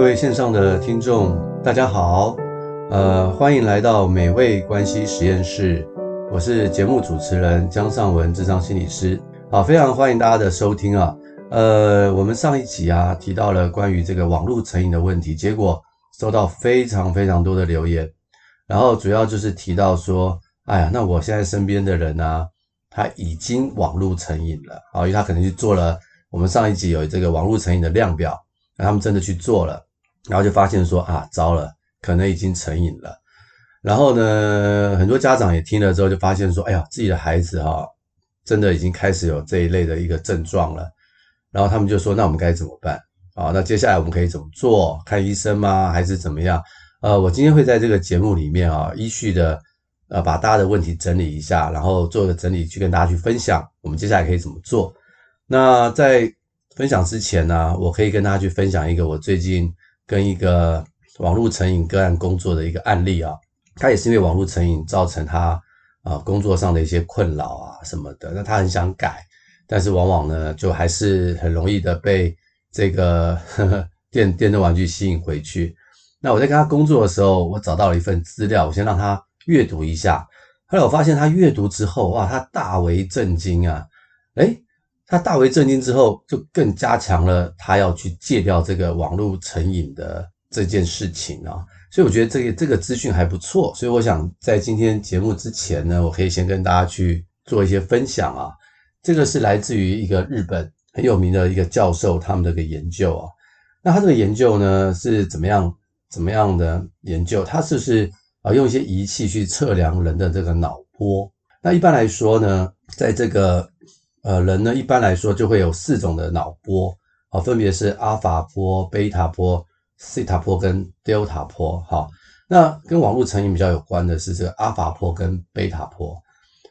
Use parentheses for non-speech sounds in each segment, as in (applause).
各位线上的听众，大家好，呃，欢迎来到美味关系实验室，我是节目主持人江尚文，智商心理师，好，非常欢迎大家的收听啊，呃，我们上一集啊提到了关于这个网络成瘾的问题，结果收到非常非常多的留言，然后主要就是提到说，哎呀，那我现在身边的人啊，他已经网络成瘾了，啊，因为他可能去做了我们上一集有这个网络成瘾的量表。那他们真的去做了，然后就发现说啊，糟了，可能已经成瘾了。然后呢，很多家长也听了之后就发现说，哎呀，自己的孩子哈，真的已经开始有这一类的一个症状了。然后他们就说，那我们该怎么办啊？那接下来我们可以怎么做？看医生吗？还是怎么样？呃，我今天会在这个节目里面啊，依序的呃把大家的问题整理一下，然后做个整理去跟大家去分享，我们接下来可以怎么做？那在分享之前呢，我可以跟大家去分享一个我最近跟一个网络成瘾个案工作的一个案例啊。他也是因为网络成瘾造成他啊工作上的一些困扰啊什么的。那他很想改，但是往往呢就还是很容易的被这个呵 (laughs) 呵电电动玩具吸引回去。那我在跟他工作的时候，我找到了一份资料，我先让他阅读一下。后来我发现他阅读之后，哇，他大为震惊啊！诶他大为震惊之后，就更加强了他要去戒掉这个网络成瘾的这件事情啊。所以我觉得这个这个资讯还不错。所以我想在今天节目之前呢，我可以先跟大家去做一些分享啊。这个是来自于一个日本很有名的一个教授他们的一个研究啊。那他这个研究呢是怎么样怎么样的研究？他是不是啊用一些仪器去测量人的这个脑波？那一般来说呢，在这个呃，人呢，一般来说就会有四种的脑波，啊，分别是阿法波、贝塔波、西塔波跟德尔塔波，哈。那跟网络成瘾比较有关的是这个阿法波跟贝塔波。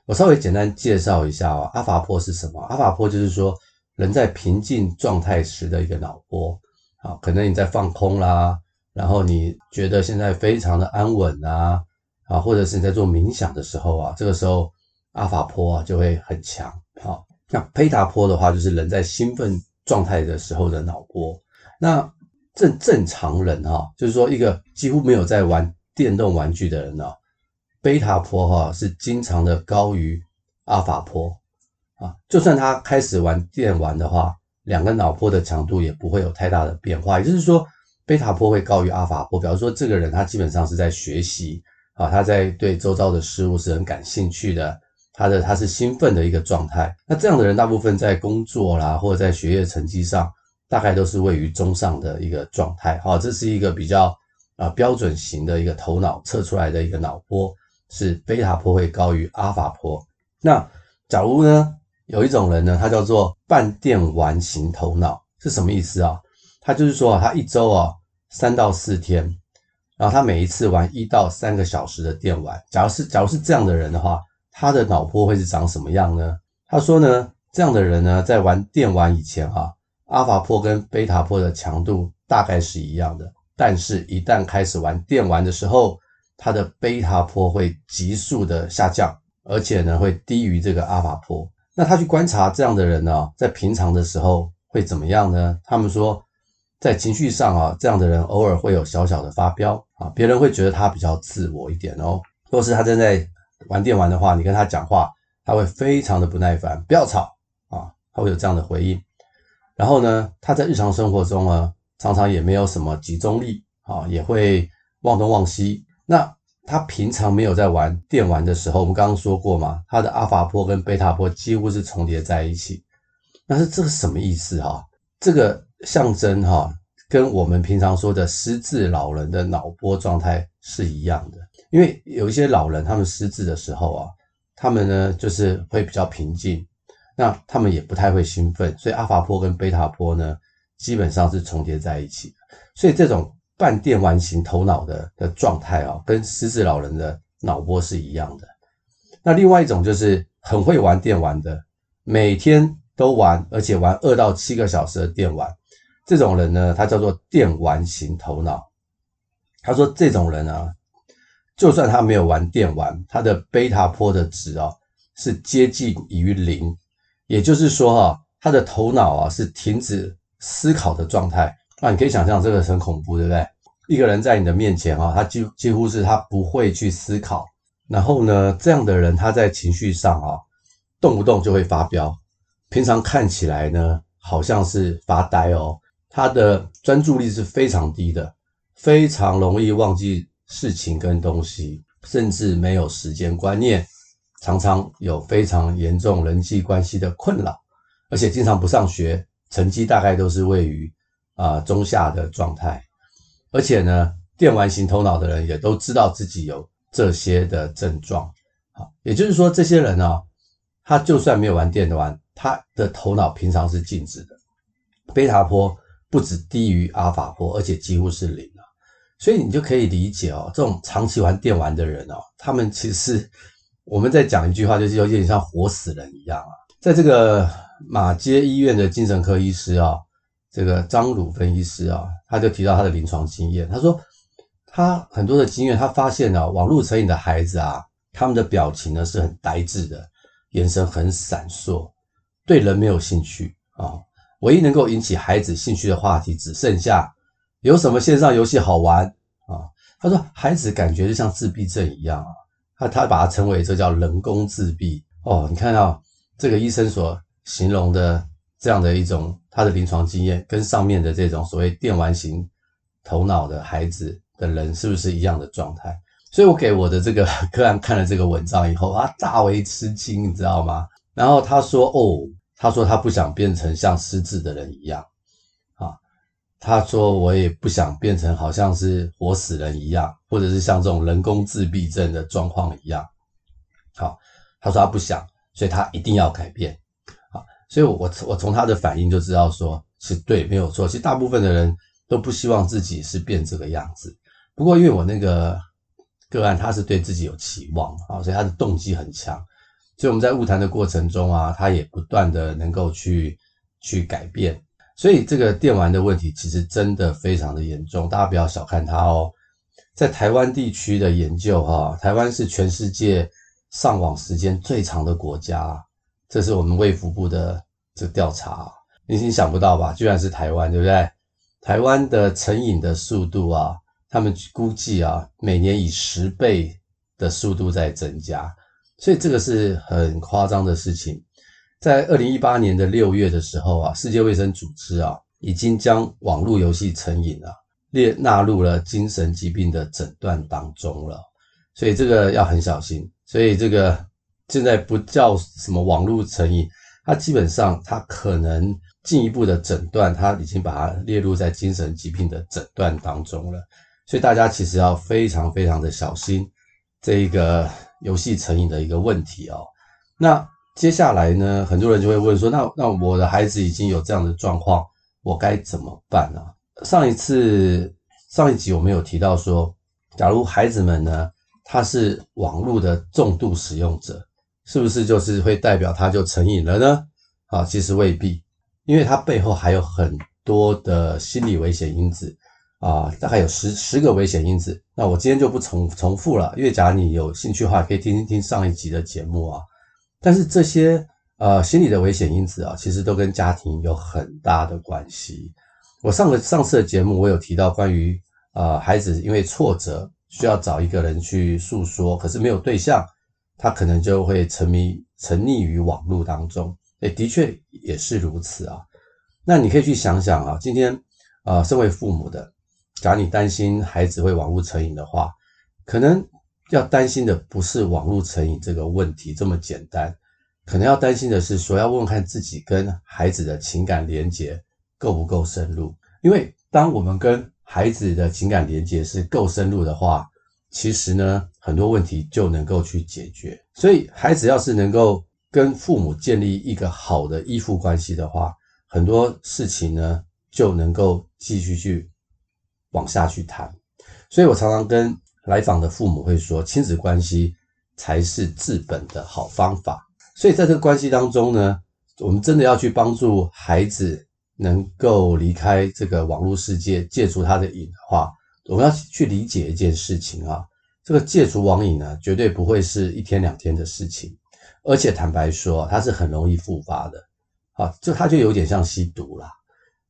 我稍微简单介绍一下啊，阿法波是什么？阿法波就是说人在平静状态时的一个脑波，啊，可能你在放空啦，然后你觉得现在非常的安稳啊，啊，或者是你在做冥想的时候啊，这个时候阿法波啊就会很强，好。那贝塔波的话，就是人在兴奋状态的时候的脑波。那正正常人哈，就是说一个几乎没有在玩电动玩具的人呢，贝塔波哈是经常的高于阿法波啊。就算他开始玩电玩的话，两个脑波的强度也不会有太大的变化。也就是说，贝塔波会高于阿法波，表示说这个人他基本上是在学习啊，他在对周遭的事物是很感兴趣的。他的他是兴奋的一个状态，那这样的人大部分在工作啦，或者在学业成绩上，大概都是位于中上的一个状态。好，这是一个比较啊标准型的一个头脑测出来的一个脑波，是贝塔波会高于阿尔法波。那假如呢，有一种人呢，他叫做半电玩型头脑，是什么意思啊？他就是说啊，他一周啊三到四天，然后他每一次玩一到三个小时的电玩。假如是假如是这样的人的话。他的脑波会是长什么样呢？他说呢，这样的人呢，在玩电玩以前啊，阿法波跟贝塔波的强度大概是一样的，但是，一旦开始玩电玩的时候，他的贝塔波会急速的下降，而且呢，会低于这个阿法波。那他去观察这样的人呢，在平常的时候会怎么样呢？他们说，在情绪上啊，这样的人偶尔会有小小的发飙啊，别人会觉得他比较自我一点哦，若是他正在玩电玩的话，你跟他讲话，他会非常的不耐烦，不要吵啊，他会有这样的回应。然后呢，他在日常生活中呢，常常也没有什么集中力啊，也会忘东忘西。那他平常没有在玩电玩的时候，我们刚刚说过嘛，他的阿法波跟贝塔波几乎是重叠在一起。但是这个什么意思哈？这个象征哈，跟我们平常说的失智老人的脑波状态是一样的。因为有一些老人，他们失智的时候啊，他们呢就是会比较平静，那他们也不太会兴奋，所以阿法波跟贝塔波呢基本上是重叠在一起的。所以这种半电玩型头脑的的状态啊，跟失智老人的脑波是一样的。那另外一种就是很会玩电玩的，每天都玩，而且玩二到七个小时的电玩，这种人呢，他叫做电玩型头脑。他说这种人啊。就算他没有玩电玩，他的贝塔波的值啊是接近于零，也就是说哈，他的头脑啊是停止思考的状态，啊，你可以想象这个很恐怖，对不对？一个人在你的面前啊，他几几乎是他不会去思考，然后呢，这样的人他在情绪上啊，动不动就会发飙，平常看起来呢，好像是发呆哦，他的专注力是非常低的，非常容易忘记事情跟东西，甚至没有时间观念，常常有非常严重人际关系的困扰，而且经常不上学。成绩大概都是位于啊、中下的状态，而且呢，电玩型头脑的人也都知道自己有这些的症状，好，也就是说，这些人呢、他就算没有玩电玩，他的头脑平常是静止的，贝塔波不止低于阿尔法波，而且几乎是零，所以你就可以理解哦，这种长期玩电玩的人哦，他们其实我们在讲一句话，就是有点像活死人一样啊，在这个。马街医院的精神科医师啊，这个张鲁芬医师啊，他就提到他的临床经验。他说，他很多的经验，他发现啊，网络成瘾的孩子啊，他们的表情呢是很呆滞的，眼神很闪烁，对人没有兴趣啊。唯一能够引起孩子兴趣的话题，只剩下有什么线上游戏好玩啊。他说，孩子感觉就像自闭症一样啊，他他把它称为这叫人工自闭哦。你看到这个医生所。形容的这样的一种他的临床经验，跟上面的这种所谓电玩型头脑的孩子的人是不是一样的状态？所以我给我的这个个案看了这个文章以后，他大为吃惊，你知道吗？然后他说：“哦，他说他不想变成像失智的人一样，他说我也不想变成好像是活死人一样，或者是像这种人工自闭症的状况一样。好，他说他不想，所以他一定要改变。”所以我，我从他的反应就知道说，是对，没有错。其实大部分的人都不希望自己是变这个样子。不过，因为我那个个案他是对自己有期望啊，所以他的动机很强。所以我们在晤谈的过程中啊，他也不断的能够去去改变。所以，这个电玩的问题其实真的非常的严重，大家不要小看它哦。在台湾地区的研究哈，台湾是全世界上网时间最长的国家。这是我们卫福部的这调查，你已经想不到吧？居然是台湾，对不对？台湾的成瘾的速度啊，他们估计啊，每年以十倍的速度在增加，所以这个是很夸张的事情。在二零一八年的六月的时候啊，世界卫生组织啊，已经将网络游戏成瘾啊列纳入了精神疾病的诊断当中了，所以这个要很小心。所以这个。现在不叫什么网络成瘾，它基本上它可能进一步的诊断，它已经把它列入在精神疾病的诊断当中了。所以大家其实要非常非常的小心这个游戏成瘾的一个问题哦。那接下来呢，很多人就会问说，那那我的孩子已经有这样的状况，我该怎么办呢？上一次上一集我们有提到说，假如孩子们呢，他是网络的重度使用者。是不是就是会代表他就成瘾了呢？啊，其实未必，因为他背后还有很多的心理危险因子啊，大概有十十个危险因子。那我今天就不重重复了，因为假如你有兴趣的话，可以听听听上一集的节目啊。但是这些呃心理的危险因子啊，其实都跟家庭有很大的关系。我上个上次的节目，我有提到关于呃孩子因为挫折需要找一个人去诉说，可是没有对象。他可能就会沉迷、沉溺于网络当中，诶，的确也是如此啊。那你可以去想想啊，今天啊，身为父母的，假如你担心孩子会网络成瘾的话，可能要担心的不是网络成瘾这个问题这么简单，可能要担心的是说，要问看自己跟孩子的情感连结够不够深入。因为当我们跟孩子的情感连结是够深入的话，其实呢，很多问题就能够去解决。所以，孩子要是能够跟父母建立一个好的依附关系的话，很多事情呢就能够继续去往下去谈。所以我常常跟来访的父母会说，亲子关系才是治本的好方法。所以，在这个关系当中呢，我们真的要去帮助孩子能够离开这个网络世界，戒除他的瘾的话。我们要去理解一件事情啊，这个戒除网瘾呢，绝对不会是一天两天的事情，而且坦白说，它是很容易复发的，啊，就它就有点像吸毒啦，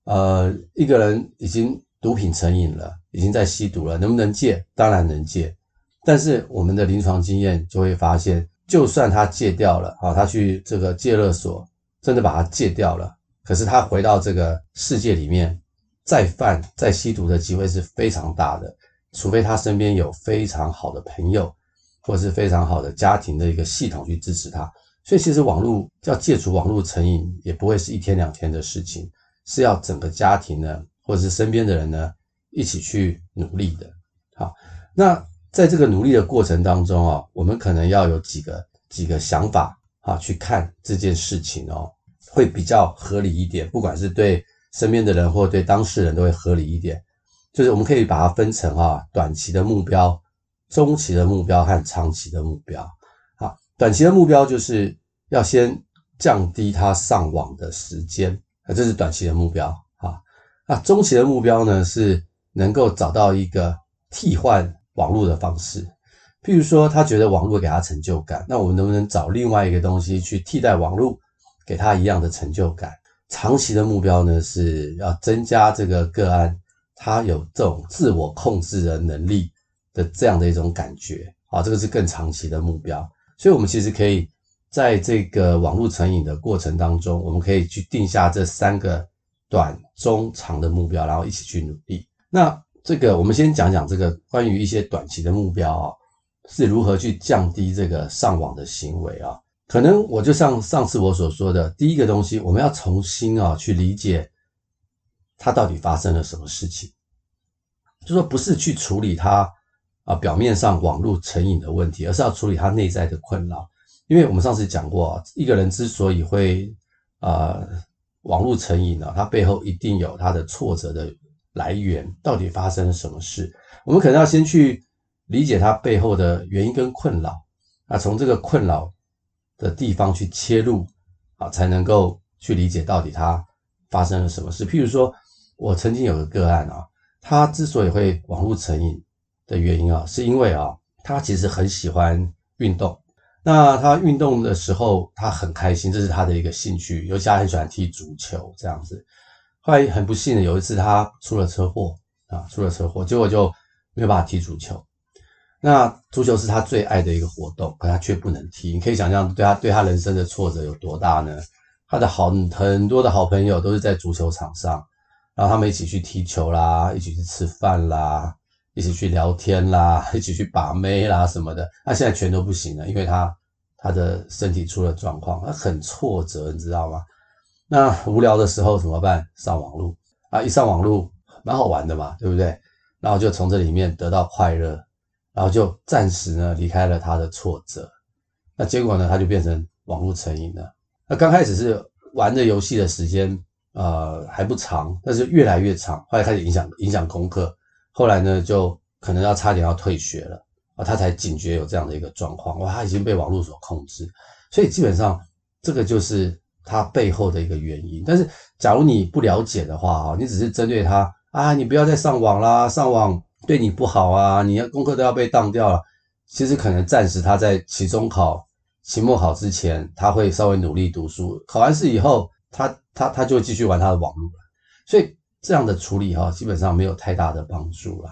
呃，一个人已经毒品成瘾了，已经在吸毒了，能不能戒？当然能戒。但是我们的临床经验就会发现，就算他戒掉了，啊，他去这个戒勒所，真的把他戒掉了，可是他回到这个世界里面，再犯再吸毒的机会是非常大的，除非他身边有非常好的朋友，或是非常好的家庭的一个系统去支持他。所以其实网络要戒除网络成瘾，也不会是一天两天的事情，是要整个家庭呢，或者是身边的人呢，一起去努力的。好，那在这个努力的过程当中啊，我们可能要有几个几个想法啊，去看这件事情哦，会比较合理一点，不管是对。身边的人或对当事人都会合理一点，就是我们可以把它分成啊，短期的目标、中期的目标和长期的目标。好，短期的目标就是要先降低他上网的时间，啊，这是短期的目标啊。那中期的目标呢，是能够找到一个替换网络的方式，譬如说他觉得网络给他成就感，那我们能不能找另外一个东西去替代网络，给他一样的成就感？长期的目标呢，是要增加这个个案他有这种自我控制的能力的这样的一种感觉啊，这个是更长期的目标。所以，我们其实可以在这个网络成瘾的过程当中，我们可以去定下这三个短、中、长的目标，然后一起去努力。那这个，我们先讲讲这个关于一些短期的目标啊，是如何去降低这个上网的行为啊。可能我就像上次我所说的，第一个东西，我们要重新啊去理解，他到底发生了什么事情，就说不是去处理他啊表面上网络成瘾的问题，而是要处理他内在的困扰。因为我们上次讲过，啊一个人之所以会啊网络成瘾呢，他背后一定有他的挫折的来源，到底发生了什么事？我们可能要先去理解他背后的原因跟困扰啊，从这个困扰。的地方去切入啊，才能够去理解到底他发生了什么事。譬如说，我曾经有个个案啊，他之所以会网络成瘾的原因啊，是因为啊，他其实很喜欢运动。那他运动的时候，他很开心，这是他的一个兴趣，尤其他很喜欢踢足球这样子。后来很不幸的有一次，他出了车祸啊，出了车祸，结果就没有办法踢足球。那足球是他最爱的一个活动，可他却不能踢。你可以想象，对他对他人生的挫折有多大呢？他的好很多的好朋友都是在足球场上，然后他们一起去踢球啦，一起去吃饭啦，一起去聊天啦，(laughs) 一起去把妹啦什么的。那现在全都不行了，因为他他的身体出了状况，他很挫折，你知道吗？那无聊的时候怎么办？上网络啊，一上网络蛮好玩的嘛，对不对？然后就从这里面得到快乐。然后就暂时呢离开了他的挫折，那结果呢，他就变成网络成瘾了。那刚开始是玩的游戏的时间呃还不长，但是越来越长，后来开始影响影响功课，后来呢就可能要差点要退学了啊，他才警觉有这样的一个状况，哇，他已经被网络所控制，所以基本上这个就是他背后的一个原因。但是假如你不了解的话啊，你只是针对他啊，你不要再上网啦，上网。对你不好啊！你的功课都要被当掉了。其实可能暂时他在期中考、期末考之前，他会稍微努力读书。考完试以后，他他他就会继续玩他的网络了。所以这样的处理哈，基本上没有太大的帮助了。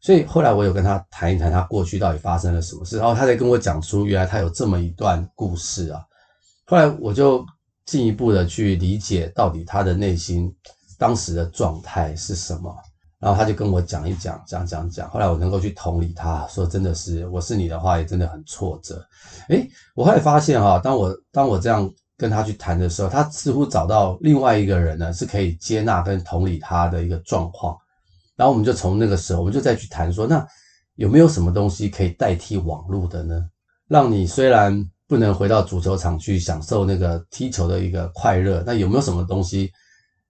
所以后来我有跟他谈一谈，他过去到底发生了什么事，然后他才跟我讲出原来他有这么一段故事啊。后来我就进一步的去理解到底他的内心当时的状态是什么。然后他就跟我讲一讲，讲讲讲。后来我能够去同理他，说真的是，我是你的话，也真的很挫折。诶，我后来发现哈，当我当我这样跟他去谈的时候，他似乎找到另外一个人呢，是可以接纳跟同理他的一个状况。然后我们就从那个时候，我们就再去谈说，那有没有什么东西可以代替网络的呢？让你虽然不能回到足球场去享受那个踢球的一个快乐，那有没有什么东西？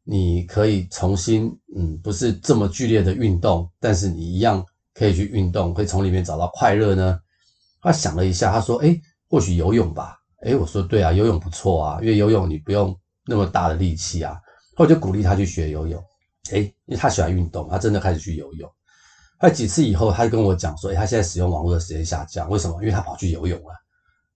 你可以重新，嗯，不是这么剧烈的运动，但是你一样可以去运动，可以从里面找到快乐呢。他想了一下，他说：“诶，或许游泳吧。”诶，我说：“对啊，游泳不错啊，因为游泳你不用那么大的力气啊。”后来就鼓励他去学游泳。诶，因为他喜欢运动，他真的开始去游泳。后来几次以后，他就跟我讲说：“哎，他现在使用网络的时间下降，为什么？因为他跑去游泳了。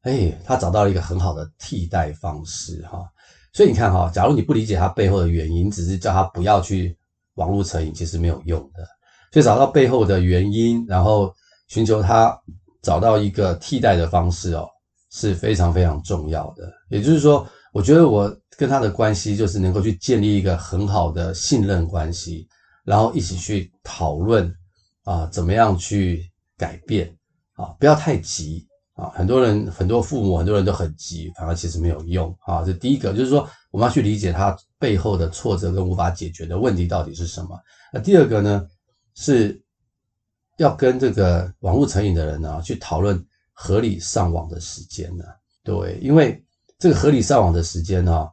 诶，他找到了一个很好的替代方式，哈。”所以你看哈，假如你不理解他背后的原因，只是叫他不要去网络成瘾，其实没有用的。所以找到背后的原因，然后寻求他找到一个替代的方式哦，是非常非常重要的。也就是说，我觉得我跟他的关系就是能够去建立一个很好的信任关系，然后一起去讨论啊，怎么样去改变啊，不要太急啊。很多人、很多父母、很多人都很急，反而其实没有用啊。这第一个就是说，我们要去理解他背后的挫折跟无法解决的问题到底是什么。那第二个呢？是要跟这个网络成瘾的人呢，去讨论合理上网的时间呢。对，因为这个合理上网的时间呢，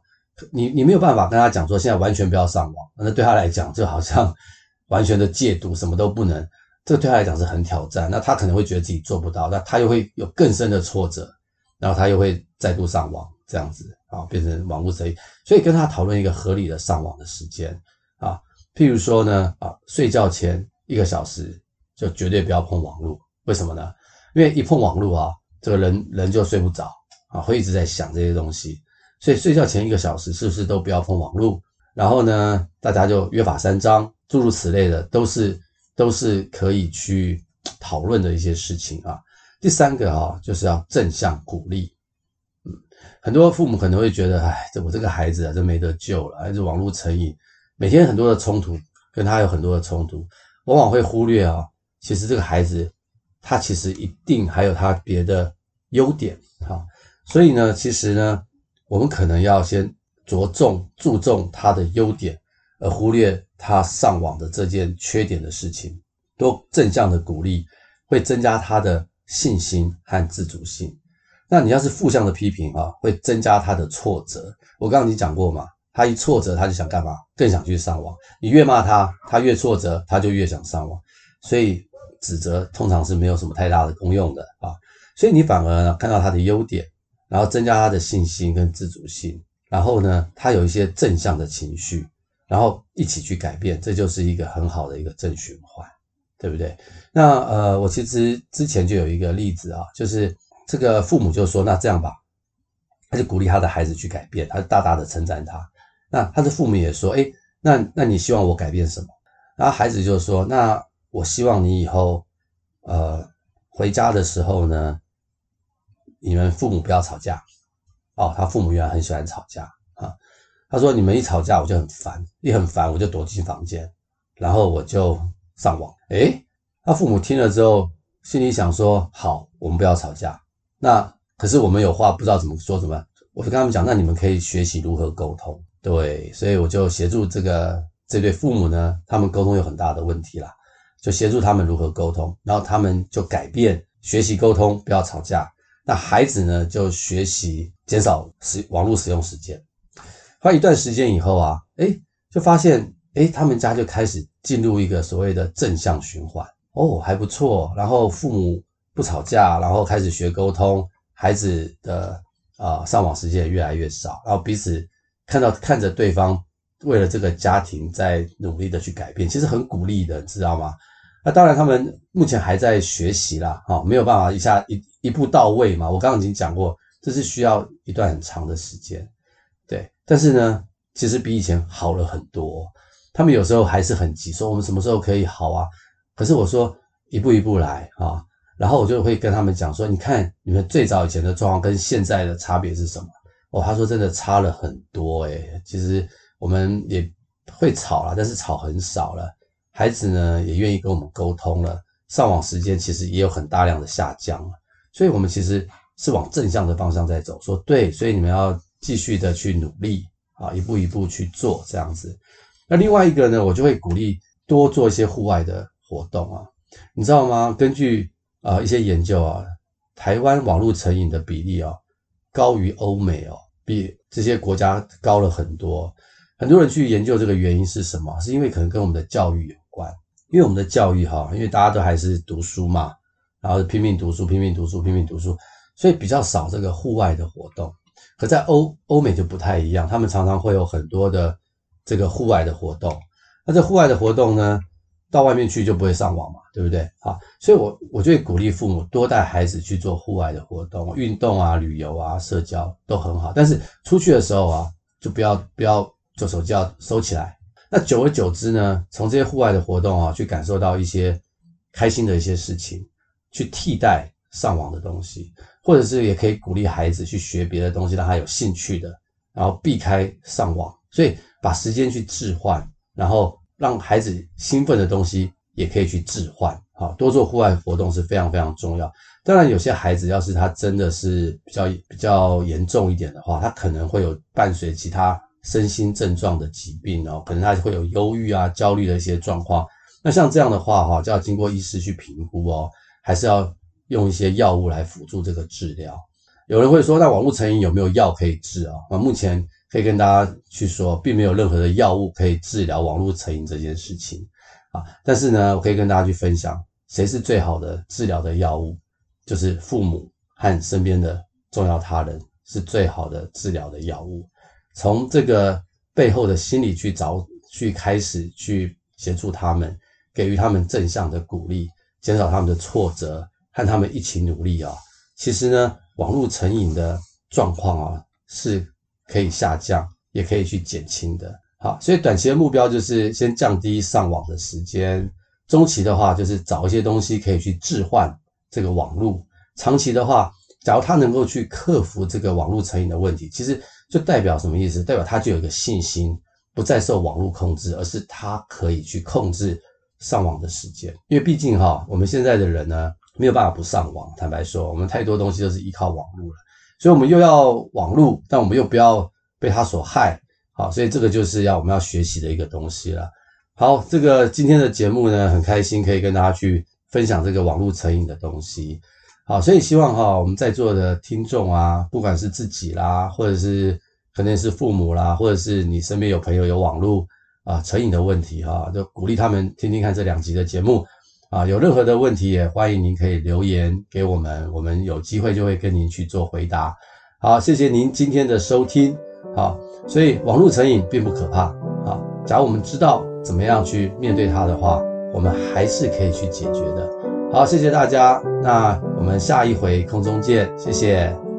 你你没有办法跟他讲说现在完全不要上网，那对他来讲就好像 (laughs) 完全的戒毒，什么都不能，这个对他来讲是很挑战。那他可能会觉得自己做不到，那他又会有更深的挫折，然后他又会再度上网，这样子啊，变成网络贼。所以跟他讨论一个合理的上网的时间啊。譬如说呢，啊，睡觉前一个小时就绝对不要碰网络，为什么呢？因为一碰网络啊，这个人人就睡不着啊，会一直在想这些东西。所以睡觉前一个小时是不是都不要碰网络？然后呢，大家就约法三章，诸如此类的，都是都是可以去讨论的一些事情啊。第三个啊，就是要正向鼓励。嗯，很多父母可能会觉得，哎，这我这个孩子啊，真没得救了，还是网络成瘾。每天很多的冲突，跟他有很多的冲突，往往会忽略啊，其实这个孩子他其实一定还有他别的优点哈，所以呢，其实呢，我们可能要先着重注重他的优点，而忽略他上网的这件缺点的事情，多正向的鼓励会增加他的信心和自主性。那你要是负向的批评啊，会增加他的挫折。我刚刚已经讲过嘛。他一挫折，他就想干嘛？更想去上网。你越骂他，他越挫折，他就越想上网。所以指责通常是没有什么太大的功用的啊。所以你反而呢，看到他的优点，然后增加他的信心跟自主性，然后呢，他有一些正向的情绪，然后一起去改变，这就是一个很好的一个正循环，对不对？那呃，我其实之前就有一个例子啊，就是这个父母就说：“那这样吧。”他就鼓励他的孩子去改变，他大大的称赞他。那他的父母也说：“诶，那那你希望我改变什么？”然后孩子就说：“那我希望你以后，呃，回家的时候呢，你们父母不要吵架。”哦，他父母原来很喜欢吵架啊。他说：“你们一吵架，我就很烦，一很烦，我就躲进房间，然后我就上网。”诶，他父母听了之后，心里想说：“好，我们不要吵架。”那可是我们有话不知道怎么说，怎么？我就跟他们讲：“那你们可以学习如何沟通。”对，所以我就协助这个这对父母呢，他们沟通有很大的问题啦，就协助他们如何沟通，然后他们就改变学习沟通，不要吵架。那孩子呢，就学习减少使网络使用时间。花一段时间以后啊，诶，就发现诶，他们家就开始进入一个所谓的正向循环哦，还不错。然后父母不吵架，然后开始学沟通，孩子的啊、上网时间也越来越少，然后彼此。看到看着对方为了这个家庭在努力的去改变，其实很鼓励的，知道吗？那当然，他们目前还在学习啦，哈，没有办法一下一一步到位嘛。我刚刚已经讲过，这是需要一段很长的时间，但是呢，其实比以前好了很多。他们有时候还是很急，说我们什么时候可以好啊？可是我说一步一步来啊，然后我就会跟他们讲说，你看你们最早以前的状况跟现在的差别是什么？哦，他说真的差了很多诶，其实我们也会吵了，但是吵很少了。孩子呢也愿意跟我们沟通了，上网时间其实也有很大量的下降了。所以我们其实是往正向的方向在走。说对，所以你们要继续的去努力啊，一步一步去做这样子。那另外一个呢，我就会鼓励多做一些户外的活动啊，你知道吗？根据啊一些研究啊，台湾网络成瘾的比例啊。高于欧美哦，比这些国家高了很多。很多人去研究这个原因是什么？是因为可能跟我们的教育有关。因为我们的教育哈，因为大家都还是读书嘛，然后拼命读书，拼命读书，拼命读书，所以比较少这个户外的活动。可在欧欧美就不太一样，他们常常会有很多的这个户外的活动。那这户外的活动呢？到外面去就不会上网嘛，对不对？好，所以我我就会鼓励父母多带孩子去做户外的活动，运动啊、旅游啊、社交都很好。但是出去的时候啊，就不要不要做手机要收起来。那久而久之呢，从这些户外的活动啊，去感受到一些开心的一些事情，去替代上网的东西，或者是也可以鼓励孩子去学别的东西，让他有兴趣的，然后避开上网。所以把时间去置换，然后让孩子兴奋的东西也可以去置换。好，多做户外活动是非常非常重要。当然，有些孩子要是他真的是比较比较严重一点的话，他可能会有伴随其他。身心症状的疾病哦，可能他会有忧郁啊、焦虑的一些状况。那像这样的话哈，就要经过医师去评估哦，还是要用一些药物来辅助这个治疗。有人会说，那网络成瘾有没有药可以治啊？那目前可以跟大家去说，并没有任何的药物可以治疗网络成瘾这件事情啊。但是呢，我可以跟大家去分享，谁是最好的治疗的药物？就是父母和身边的重要他人是最好的治疗的药物。从这个背后的心理去找，去开始去协助他们，给予他们正向的鼓励，减少他们的挫折，和他们一起努力啊。其实呢，网络成瘾的状况啊是可以下降，也可以去减轻的。好，所以短期的目标就是先降低上网的时间，中期的话就是找一些东西可以去置换这个网络，长期的话，假如他能够去克服这个网络成瘾的问题，其实。就代表什么意思？代表他就有一个信心，不再受网络控制，而是他可以去控制上网的时间。因为毕竟哈，我们现在的人呢，没有办法不上网。坦白说，我们太多东西都是依靠网络了，所以我们又要网络，但我们又不要被他所害。好，所以这个就是要我们要学习的一个东西了。好，这个今天的节目呢，很开心可以跟大家去分享这个网络成瘾的东西。好，所以希望哈，我们在座的听众啊，不管是自己啦，或者是可能是父母啦，或者是你身边有朋友有网络啊成瘾的问题哈，就鼓励他们听听看这两集的节目啊。有任何的问题也欢迎您可以留言给我们，我们有机会就会跟您去做回答。好，谢谢您今天的收听。好，所以网络成瘾并不可怕。啊，假如我们知道怎么样去面对它的话，我们还是可以去解决的。好，谢谢大家。那我们下一回空中见，谢谢。